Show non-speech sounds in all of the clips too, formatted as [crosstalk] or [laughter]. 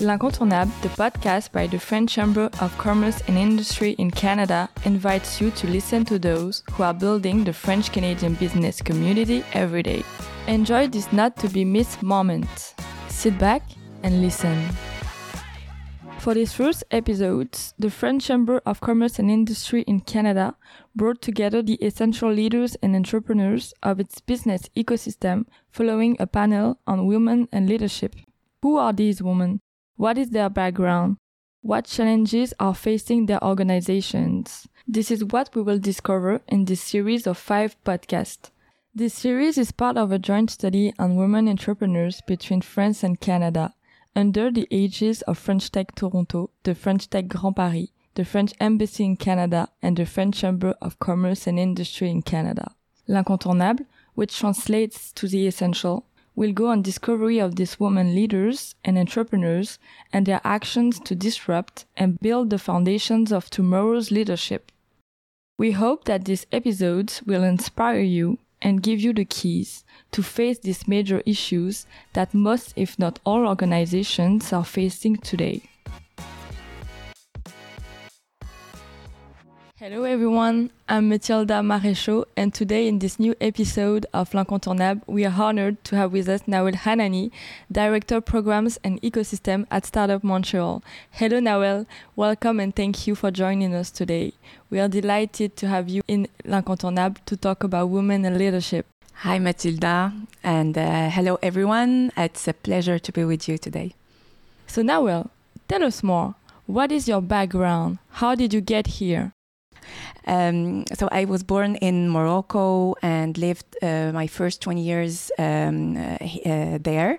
L'Incontournable, the podcast by the French Chamber of Commerce and Industry in Canada, invites you to listen to those who are building the French Canadian business community every day. Enjoy this not to be missed moment. Sit back and listen. For this first episode, the French Chamber of Commerce and Industry in Canada brought together the essential leaders and entrepreneurs of its business ecosystem following a panel on women and leadership. Who are these women? What is their background? What challenges are facing their organizations? This is what we will discover in this series of five podcasts. This series is part of a joint study on women entrepreneurs between France and Canada under the aegis of French Tech Toronto, the French Tech Grand Paris, the French Embassy in Canada, and the French Chamber of Commerce and Industry in Canada. L'Incontournable, which translates to the essential, will go on discovery of these women leaders and entrepreneurs and their actions to disrupt and build the foundations of tomorrow's leadership. We hope that these episodes will inspire you and give you the keys to face these major issues that most, if not all, organizations are facing today. Hello everyone, I'm Mathilda Maréchaux, and today in this new episode of L'Incontournable, we are honored to have with us Naouel Hanani, Director Programs and Ecosystem at Startup Montreal. Hello Naouel, welcome and thank you for joining us today. We are delighted to have you in L'Incontournable to talk about women and leadership. Hi Mathilda, and uh, hello everyone. It's a pleasure to be with you today. So Naouel, tell us more. What is your background? How did you get here? Um, so I was born in Morocco and lived uh, my first 20 years um, uh, there.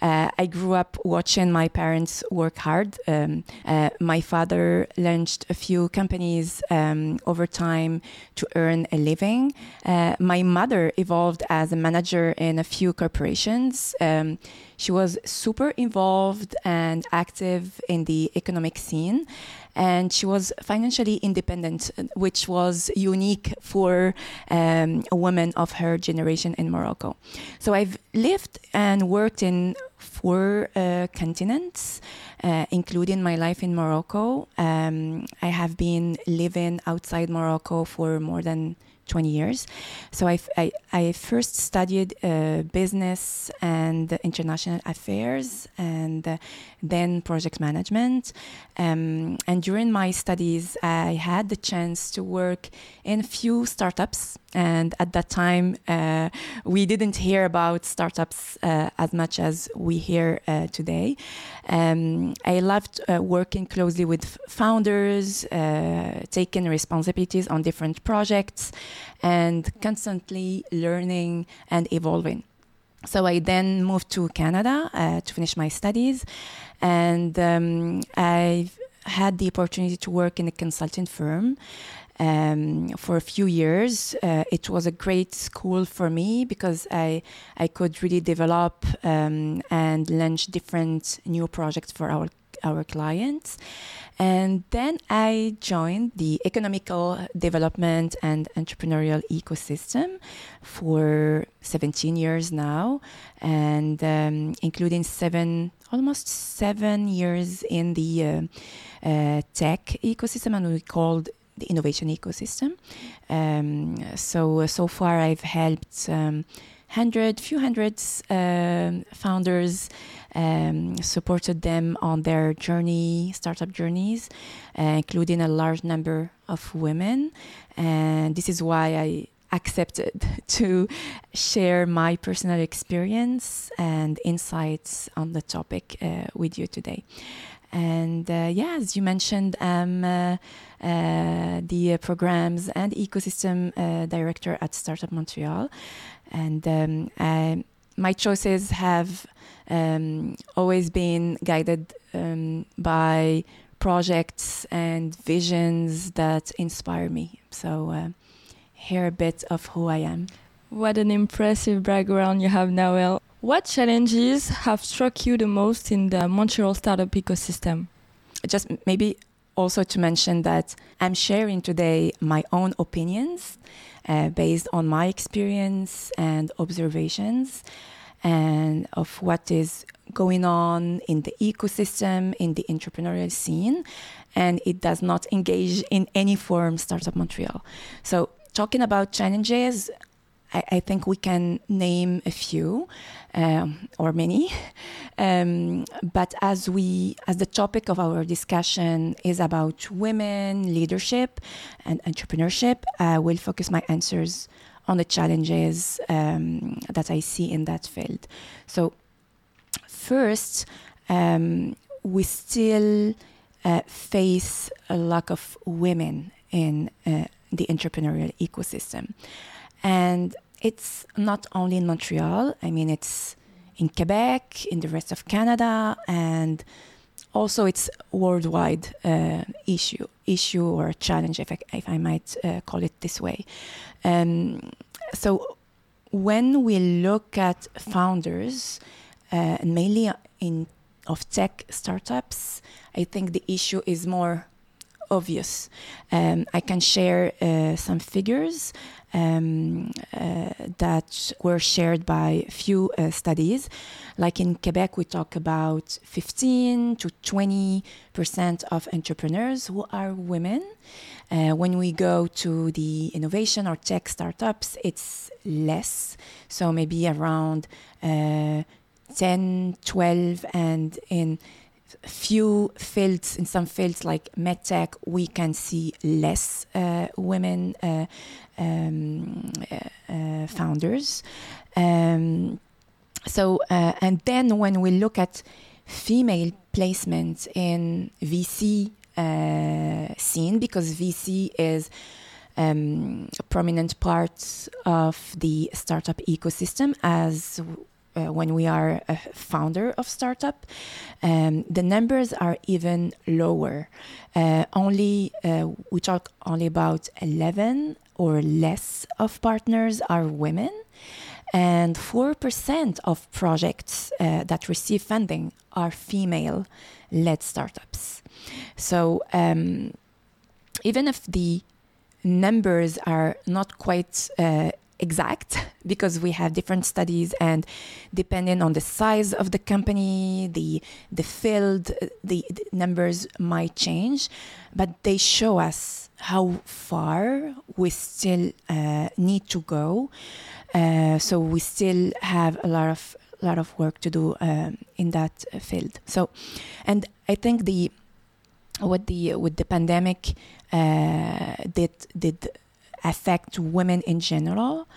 Uh, I grew up watching my parents work hard. Um, uh, my father launched a few companies um, over time to earn a living. Uh, my mother evolved as a manager in a few corporations. Um, she was super involved and active in the economic scene and she was financially independent, which was unique for um, a woman of her generation in Morocco. So I've lived and worked in four uh, continents, uh, including my life in Morocco. Um, I have been living outside Morocco for more than 20 years. So I, I, I first studied uh, business and international affairs and uh, then project management. Um, and during my studies, I had the chance to work in a few startups. And at that time, uh, we didn't hear about startups uh, as much as we hear uh, today. Um, I loved uh, working closely with founders, taking responsibilities on different projects and constantly learning and evolving. So I then moved to Canada uh, to finish my studies, and um, I had the opportunity to work in a consulting firm um, for a few years. Uh, it was a great school for me because I I could really develop um, and launch different new projects for our our clients. And then I joined the economical development and entrepreneurial ecosystem for 17 years now, and um, including seven, almost seven years in the uh, uh, tech ecosystem, and we called the innovation ecosystem. Um, so so far, I've helped. Um, hundred, few hundreds uh, founders um, supported them on their journey, startup journeys, uh, including a large number of women. And this is why I accepted [laughs] to share my personal experience and insights on the topic uh, with you today. And uh, yeah, as you mentioned, I'm uh, uh, the programs and ecosystem uh, director at Startup Montreal. And um, I, my choices have um, always been guided um, by projects and visions that inspire me. So, uh, here a bit of who I am. What an impressive background you have, Naouel. What challenges have struck you the most in the Montreal startup ecosystem? Just maybe also to mention that I'm sharing today my own opinions uh, based on my experience and observations and of what is going on in the ecosystem, in the entrepreneurial scene, and it does not engage in any form Startup Montreal. So, talking about challenges, I, I think we can name a few um, or many. [laughs] Um, but as we, as the topic of our discussion is about women leadership and entrepreneurship, I will focus my answers on the challenges um, that I see in that field. So, first, um, we still uh, face a lack of women in uh, the entrepreneurial ecosystem. And it's not only in Montreal, I mean, it's in Quebec, in the rest of Canada, and also it's worldwide uh, issue issue or challenge if I, if I might uh, call it this way. Um, so when we look at founders uh, mainly in of tech startups I think the issue is more obvious um, I can share uh, some figures um, uh, that were shared by a few uh, studies. Like in Quebec, we talk about 15 to 20 percent of entrepreneurs who are women. Uh, when we go to the innovation or tech startups, it's less. So maybe around uh, 10, 12, and in few fields, in some fields like medtech, we can see less uh, women uh, um, uh, uh, founders. Um, so, uh, and then when we look at female placement in VC scene, because VC is um, a prominent part of the startup ecosystem as uh, when we are a founder of startup, um, the numbers are even lower. Uh, only uh, we talk only about 11 or less of partners are women, and 4% of projects uh, that receive funding are female led startups. So, um, even if the numbers are not quite uh, exact because we have different studies and depending on the size of the company the the field the, the, numbers might change but they show us how far we still uh, need to go. Uh, so we still have a lot of lot of work to do um, in that field. So and i think the what the with the pandemic uh, did did affect women in general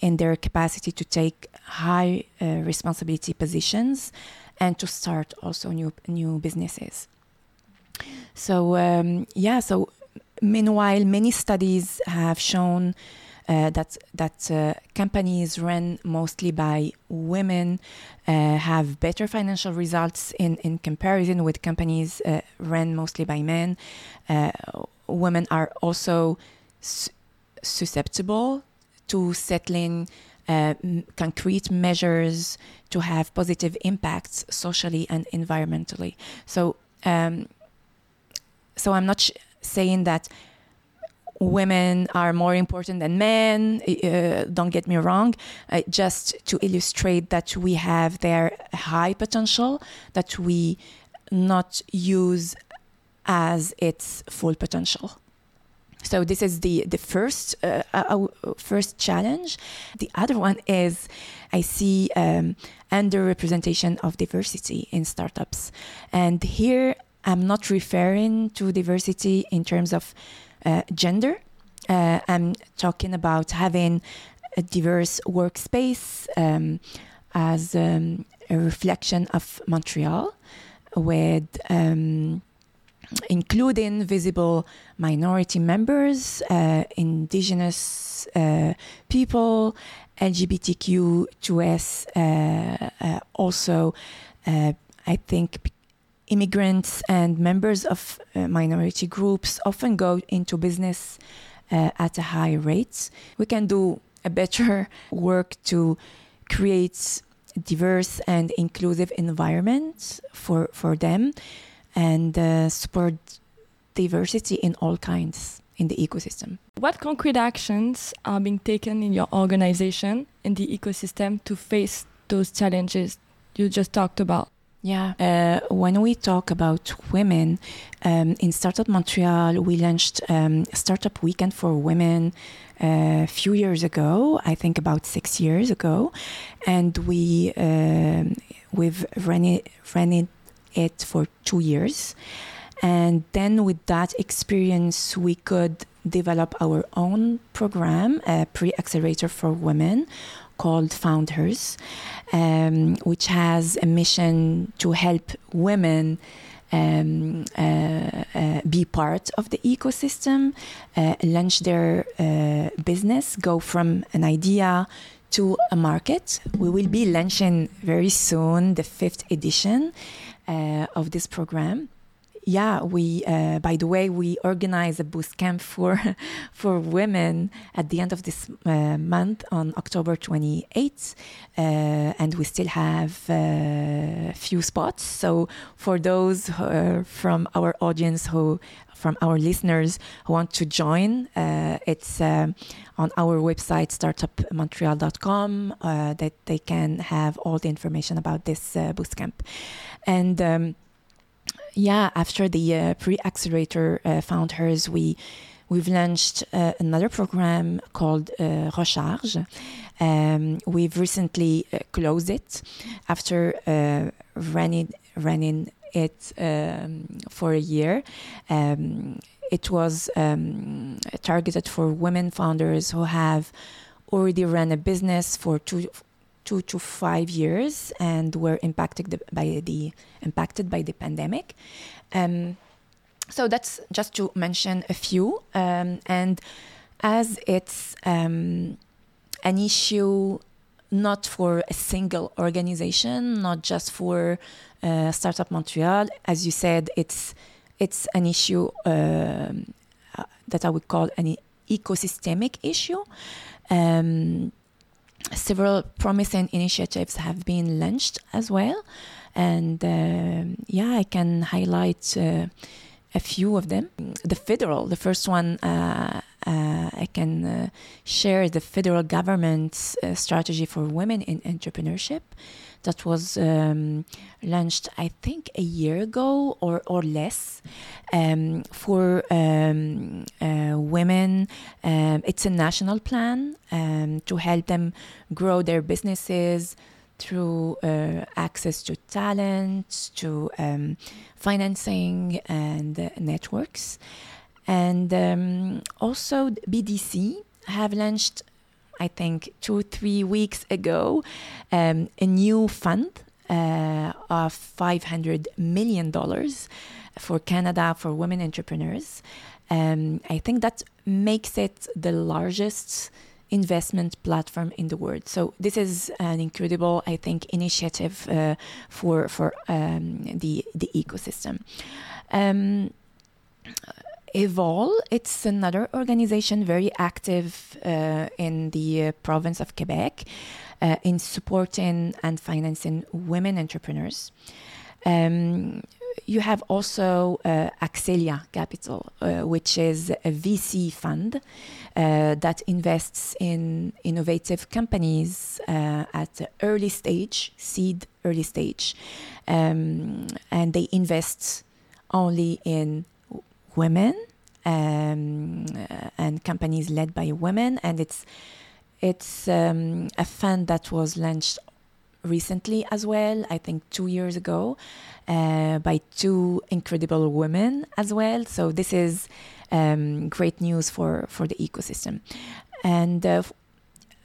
in their capacity to take high uh, responsibility positions and to start also new new businesses. So um, yeah, so meanwhile, many studies have shown uh, that that uh, companies run mostly by women uh, have better financial results in in comparison with companies uh, run mostly by men. Uh, women are also susceptible to settling uh, concrete measures to have positive impacts socially and environmentally. So, um, so I'm not saying that women are more important than men. Uh, don't get me wrong. Uh, just to illustrate that we have their high potential that we not use as its full potential. So this is the the first uh, uh, first challenge. The other one is I see um, underrepresentation of diversity in startups, and here I'm not referring to diversity in terms of uh, gender. Uh, I'm talking about having a diverse workspace um, as um, a reflection of Montreal with um, including visible minority members, uh, indigenous uh, people, LGBTQ2S, uh, uh, also, uh, I think immigrants and members of minority groups often go into business at a high rate. We can do a better [laughs] work to create diverse and inclusive environment for, for them and uh, support diversity in all kinds in the ecosystem. What concrete actions are being taken in your organization in the ecosystem to face those challenges you just talked about? Yeah. Uh, when we talk about women um, in Startup Montreal, we launched um, Startup Weekend for Women uh, a few years ago. I think about six years ago, and we um, we've run it, ran it, for two years, and then with that experience, we could develop our own program, a pre accelerator for women called Founders, um, which has a mission to help women. Um, uh, uh, be part of the ecosystem, uh, launch their uh, business, go from an idea to a market. We will be launching very soon the fifth edition Uh, of this program yeah, we. Uh, by the way, we organize a boot camp for [laughs] for women at the end of this uh, month on October 28th, uh, and we still have a uh, few spots. So for those from our audience who from our listeners who want to join, uh, it's uh, on our website, startupmontreal.com, that they can have all the information about this uh, bootcamp. And um, yeah, after the uh, pre-accelerator uh, founders, we we've launched uh, another program called uh, Recharge. Um, we've recently uh, closed it after uh, running running it um, for a year. Um, it was um, targeted for women founders who have already run a business for two two to five years and were impacted by the impacted by the pandemic. Um, so that's just to mention a few. Um, and as it's um, an issue not for a single organization, not just for uh, Startup Montreal, as you said, it's it's an issue um, uh, that I would call an ecosystemic issue. Um, several promising initiatives have been launched as well. And uh, yeah, I can highlight uh, a few of them. The federal, the first one uh, uh I can uh, share the federal government's uh, strategy for women in entrepreneurship that was um, launched, I think, a year ago or, or less um, for um, uh, women. Um, it's a national plan um, to help them grow their businesses through uh, access to talent, to um, financing, and uh, networks. And also, BDC have launched I think, two, or three weeks ago, um, a new fund uh, of $500 million for Canada for women entrepreneurs. Um, I think that makes it the largest investment platform in the world. So this is an incredible, I think, initiative uh, for for um, the the ecosystem. Um, Evol, it's another organization very active uh, in the uh, province of Quebec uh, in supporting and financing women entrepreneurs. Um, you have also uh, Axelia Capital, uh, which is a VC fund uh, that invests in innovative companies at the early stage, seed early stage. Um, and they invest only in women um, and companies led by women, and it's it's um, a fund that was launched recently as well. I think two years ago uh, by two incredible women as well. So this is um, great news for for the ecosystem, and. Uh,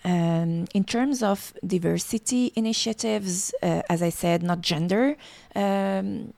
um, in terms of diversity initiatives, uh, as I said, not gender um,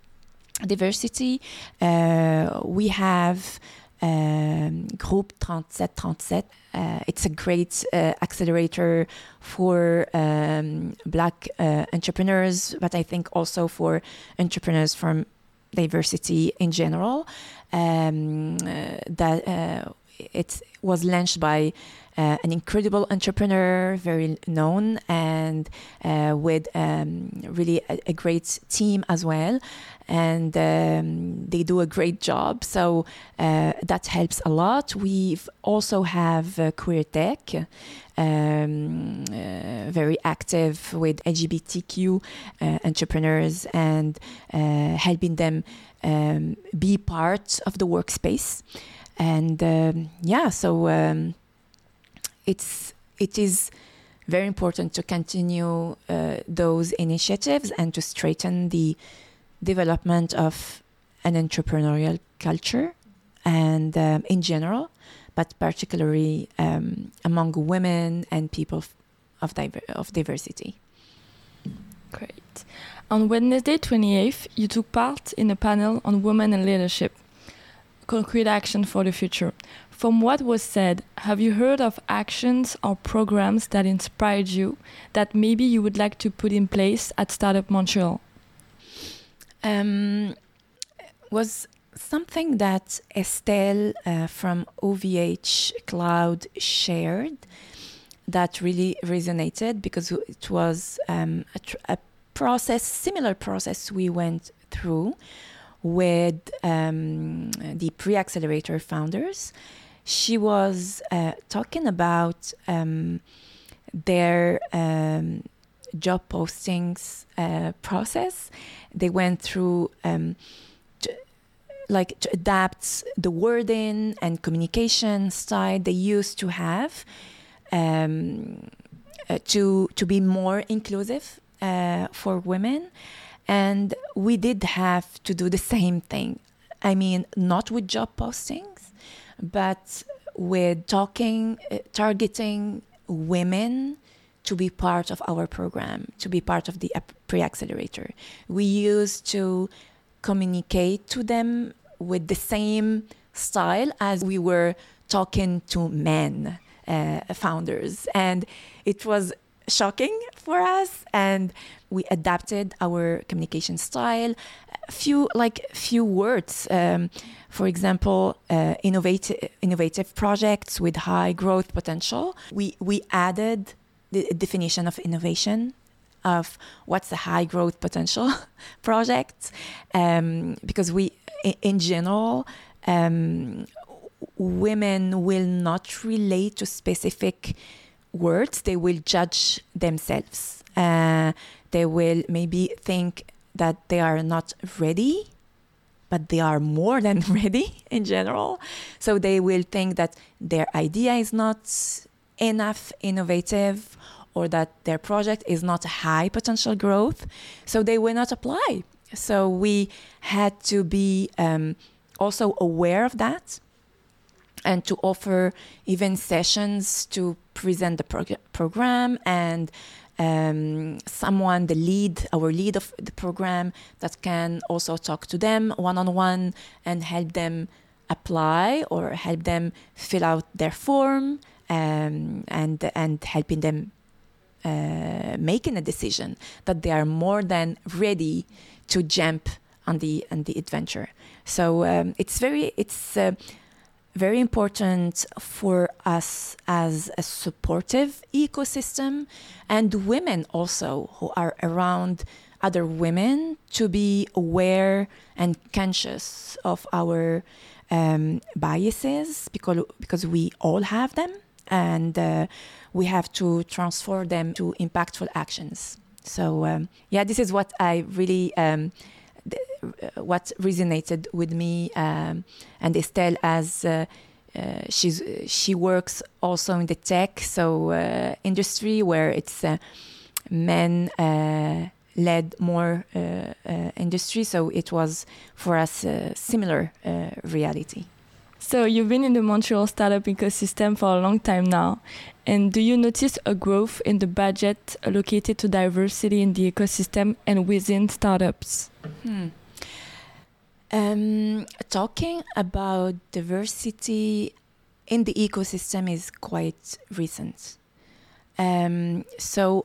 diversity. Uh, we have um, Groupe 3737. Uh, it's a great uh, accelerator for um, Black uh, entrepreneurs, but I think also for entrepreneurs from diversity in general. Um, uh, that uh, it was launched by uh, an incredible entrepreneur, very known, and uh, with um, really a, a, great team as well. And um, they do a great job, so uh, that helps a lot. We also have uh, Queer Tech, um, uh, very active with LGBTQ uh, entrepreneurs and uh, helping them um, be part of the workspace. And um, yeah, so um, it's it is very important to continue uh, those initiatives and to strengthen the development of an entrepreneurial culture and um, in general, but particularly um, among women and people of, diver- of diversity. Great. On Wednesday 28th, you took part in a panel on women and leadership, concrete action for the future. From what was said, have you heard of actions or programs that inspired you that maybe you would like to put in place at Startup Montreal? Um, was something that Estelle uh, from OVH Cloud shared that really resonated because it was um, a, a, process, similar process we went through with um, the pre accelerator founders. She was uh, talking about um, their um, job postings uh, process. They went through um, like to adapt the wording and communication style they used to have um, uh, to to be more inclusive uh, for women, and we did have to do the same thing. I mean, not with job postings, but with talking, uh, targeting women to be part of our program, to be part of the pre accelerator. We used to communicate to them with the same style as we were talking to men uh, founders. And it was shocking for us and we adapted our communication style. Few like few words um, for example uh, innovative innovative projects with high growth potential. We we added the definition of innovation of what's a high growth potential [laughs] project um, because we in general um, women will not relate to specific words they will judge themselves. Uh, they will maybe think that they are not ready but they are more than [laughs] ready in general. So they will think that their idea is not enough innovative or that their project is not high potential growth, so they will not apply. So we had to be um, also aware of that and to offer even sessions to present the prog- program and um, someone, the lead, our lead of the program, that can also talk to them one on one and help them apply or help them fill out their form um, and and helping them uh, making a decision that they are more than ready to jump on the on the adventure. So um, it's very it's uh, very important for us as a supportive ecosystem and women also who are around other women to be aware and conscious of our um, biases because because we all have them and uh, we have to transform them to impactful actions. So um, yeah, this is what I really um, what resonated with me um, and Estelle as. Uh, uh, she's she works also in the tech so uh, industry where it's uh, men uh, led more industry so it was for us a similar reality so you've been in the Montreal startup ecosystem for a long time now. And do you notice a growth in the budget allocated to diversity in the ecosystem and within startups? Hmm. Um, talking about diversity in the ecosystem is quite recent. Um, so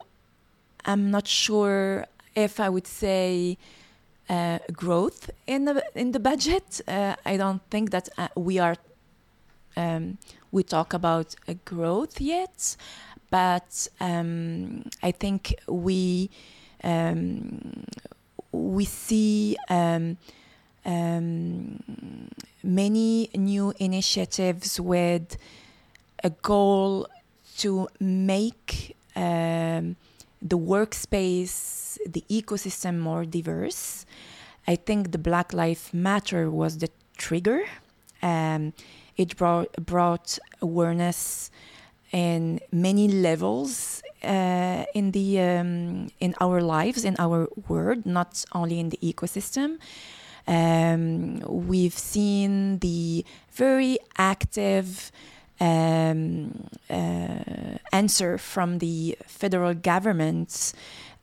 I'm not sure if I would say uh, growth in the in the budget. Uh, I don't think that uh, we are um, we talk about a growth yet, but um, I think we um, we see um, um, many new initiatives with a goal to make um, the workspace, the ecosystem more diverse. I think the Black Lives Matter was the trigger. Um, it brought, brought awareness in many levels uh, in the um, in our lives, in our world, not only in the ecosystem. Um, we've seen the very active um, uh, answer from the federal government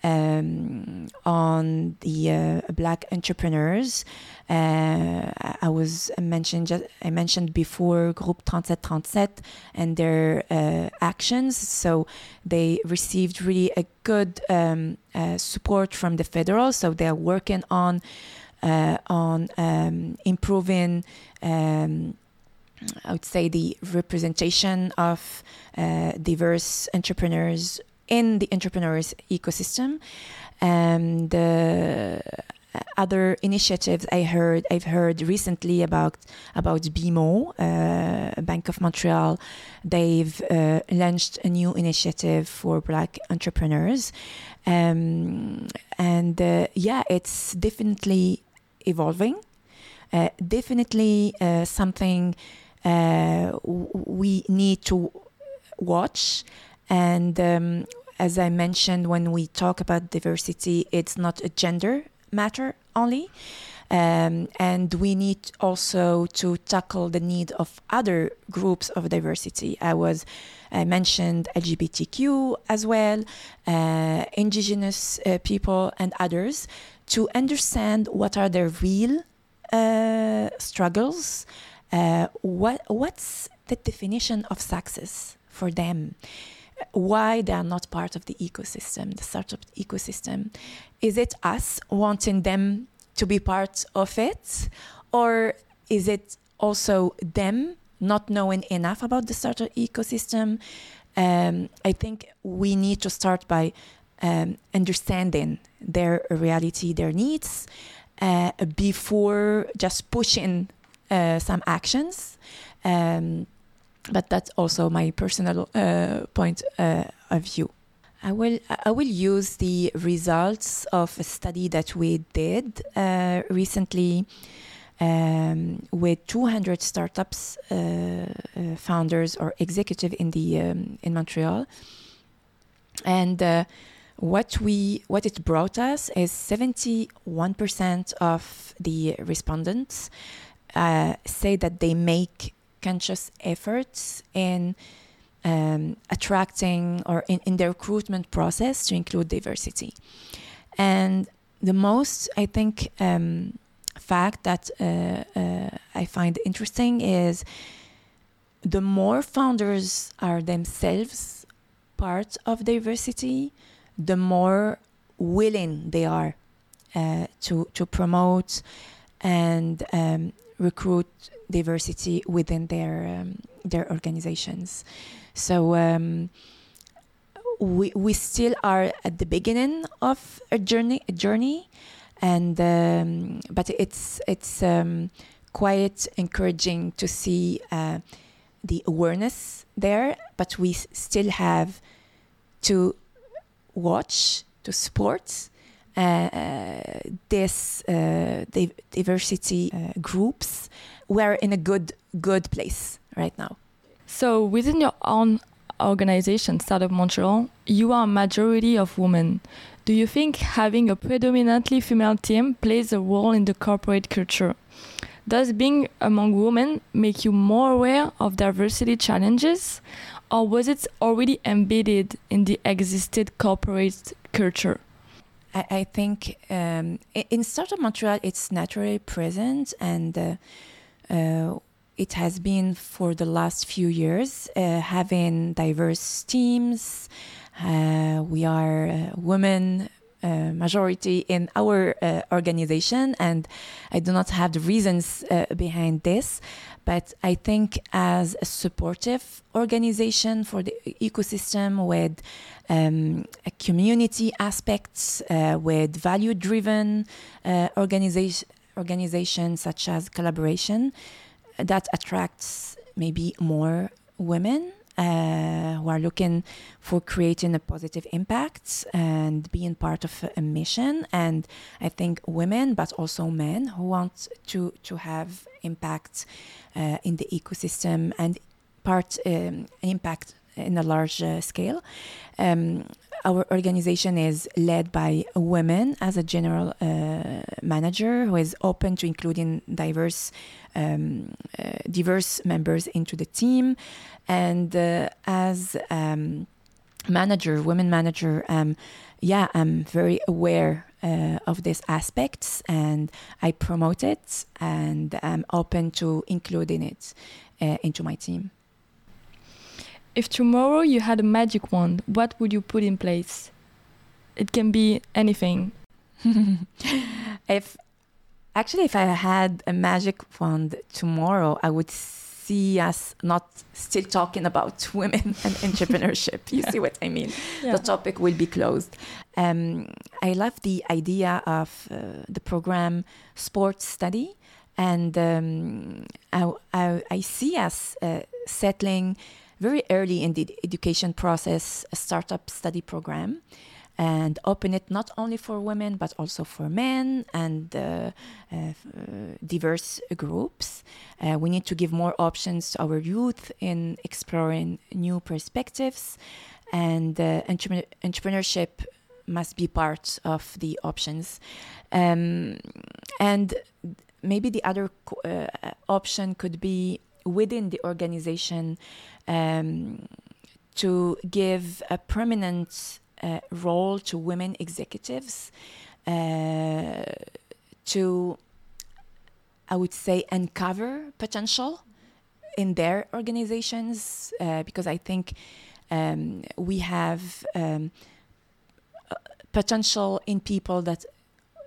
um, on the uh, black entrepreneurs. Uh, I was mentioned just, I mentioned before Groupe 3737 and their uh, actions. So they received really a good um, uh, support from the federal. So they are working on uh, on um, improving. Um, I would say the representation of uh, diverse entrepreneurs in the entrepreneurs ecosystem. And the other initiatives I heard, I've heard recently about about BMO, uh, Bank of Montreal. They've uh, launched a new initiative for Black entrepreneurs, um, and uh, yeah, it's definitely evolving. Uh, definitely uh, something we need to watch and um, as I mentioned, when we talk about diversity, it's not a gender matter only. Um, and we need also to tackle the need of other groups of diversity. I was I mentioned LGBTQ as well, uh, indigenous uh, people, and others to understand what are their real uh, struggles. Uh, what what's the definition of success for them? why they are not part of the ecosystem, the startup ecosystem. Is it us wanting them to be part of it? Or is it also them not knowing enough about the startup ecosystem? Um, I think we need to start by um, understanding their reality, their needs, uh, before just pushing uh, some actions. Um, but that's also my personal uh, point uh, of view. I will I will use the results of a study that we did uh, recently um, with 200 startups uh, founders or executive in the um, in Montreal, and what we what it brought us is 71% of the respondents say that they make conscious efforts in um, attracting or in, in the recruitment process to include diversity. And the most, I think, um, fact that uh, uh, I find interesting is the more founders are themselves part of diversity, the more willing they are uh, to to promote and um, recruit diversity within their um, their organizations. So um, we we still are at the beginning of a journey a journey, and um, but it's it's um, quite encouraging to see uh, the awareness there. But we still have to watch to support this uh, diversity uh, groups, we're in a good good place right now. So within your own organization, Startup Montreal, you are a majority of women. Do you think having a predominantly female team plays a role in the corporate culture? Does being among women make you more aware of diversity challenges, or was it already embedded in the existed corporate culture? I, I think um, in Startup Montreal, it's naturally present and uh, uh, it has been for the last few years uh, having diverse teams. Uh, we are uh, women uh, majority in our organization, and I do not have the reasons behind this. But I think as a supportive organization for the ecosystem with um, community aspects, uh, with value driven uh, organization, organizations such as collaboration, that attracts maybe more women uh, who are looking for creating a positive impact and being part of a mission. And I think women, but also men, who want to to have impact uh, in the ecosystem and part um, impact in a large scale. Um, our organization is led by women as a general uh, manager who is open to including diverse um, uh, diverse members into the team. And uh, as um, manager women manager um, yeah i'm very aware uh, of these aspects and i promote it and i'm open to including it uh, into my team if tomorrow you had a magic wand, what would you put in place? It can be anything. [laughs] if actually if I had a magic wand tomorrow, I would see us not still talking about [laughs] women and entrepreneurship. You yeah. see what I mean? Yeah. The topic will be closed. Um, I love the idea of uh, the program Sports Study, and um, I, I, I, see us uh, settling very early in the education process a startup study program and open it not only for women but also for men and uh, uh, diverse groups. Uh, we need to give more options to our youth in exploring new perspectives, and uh, entrepreneur- entrepreneurship must be part of the options. Um, and maybe the other uh, option could be within the organization um, to give a permanent uh, role to women executives uh, to, I would say, uncover potential in their organizations uh, because I think um, we have um, potential in people that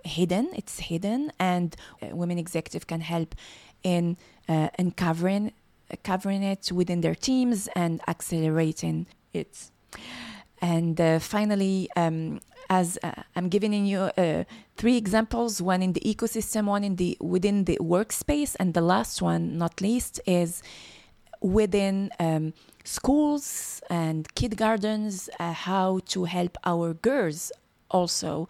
hidden it's hidden and uh, women executive can help in uh, uncovering covering it within their teams and accelerating it. And uh, finally, um, as uh, I'm giving you uh, three examples, one in the ecosystem, one in the within the workspace, and the last one, not least, is within um, schools and kindergartens, uh, how to help our girls also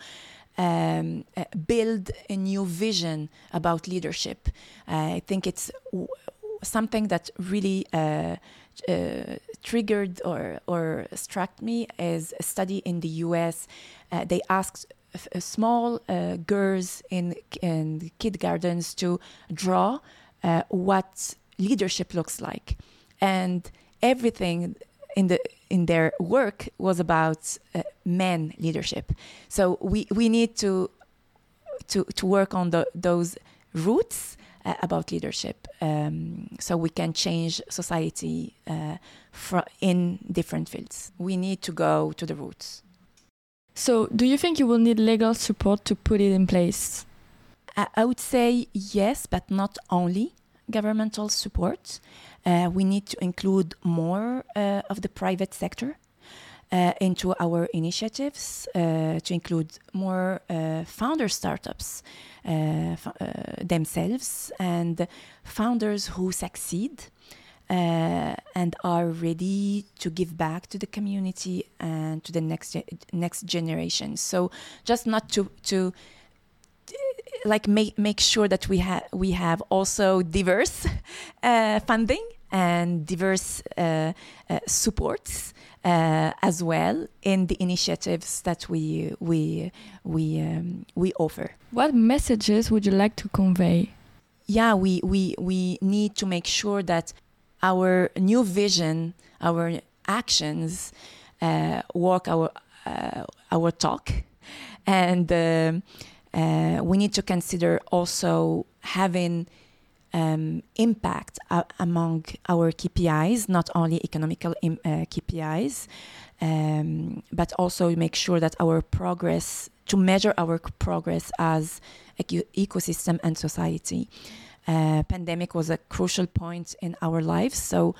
um, uh, build a new vision about leadership. I think it's something that really uh, uh, triggered or, or struck me is a study in the US. Uh, they asked small uh, girls in, in kindergartens to draw uh, what leadership looks like. And everything in the in their work was about uh, men leadership. So we, we need to to to work on the, those roots uh, about leadership um, so we can change society uh, in different fields. We need to go to the roots. So, do you think you will need legal support to put it in place? I, I would say yes, but not only governmental support. Uh, we need to include more uh, of the private sector uh, into our initiatives to include more founder startups themselves and founders who succeed uh, and are ready to give back to the community and to the next next generation. So just not to to like make make sure that we have we have also diverse [laughs] funding and diverse uh, uh, supports uh, as well in the initiatives that we we we um, we offer. What messages would you like to convey? Yeah, we we we need to make sure that our new vision, our actions, uh, walk our uh, our talk, and uh, uh, we need to consider also having um, impact uh, among our KPIs, not only economical Im- uh, KPIs, um, but also make sure that our progress, to measure our progress as eco- ecosystem and society. Uh, pandemic was a crucial point in our lives. So,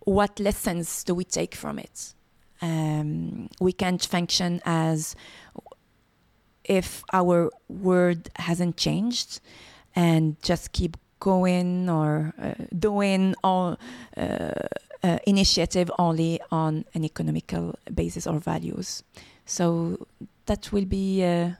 what lessons do we take from it? Um, we can't function as if our world hasn't changed and just keep going or uh, doing all uh, uh, initiative only on an economical basis or values. So that will be uh,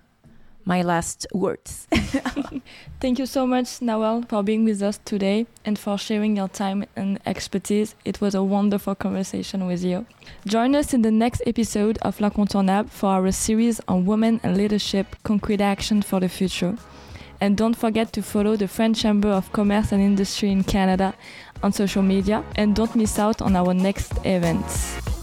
my last words. [laughs] Thank you so much, Naouel, for being with us today and for sharing your time and expertise. It was a wonderful conversation with you. Join us in the next episode of L'Incontournable for our series on women and leadership, concrete action for the future. And don't forget to follow the French Chamber of Commerce and Industry in Canada on social media and don't miss out on our next events.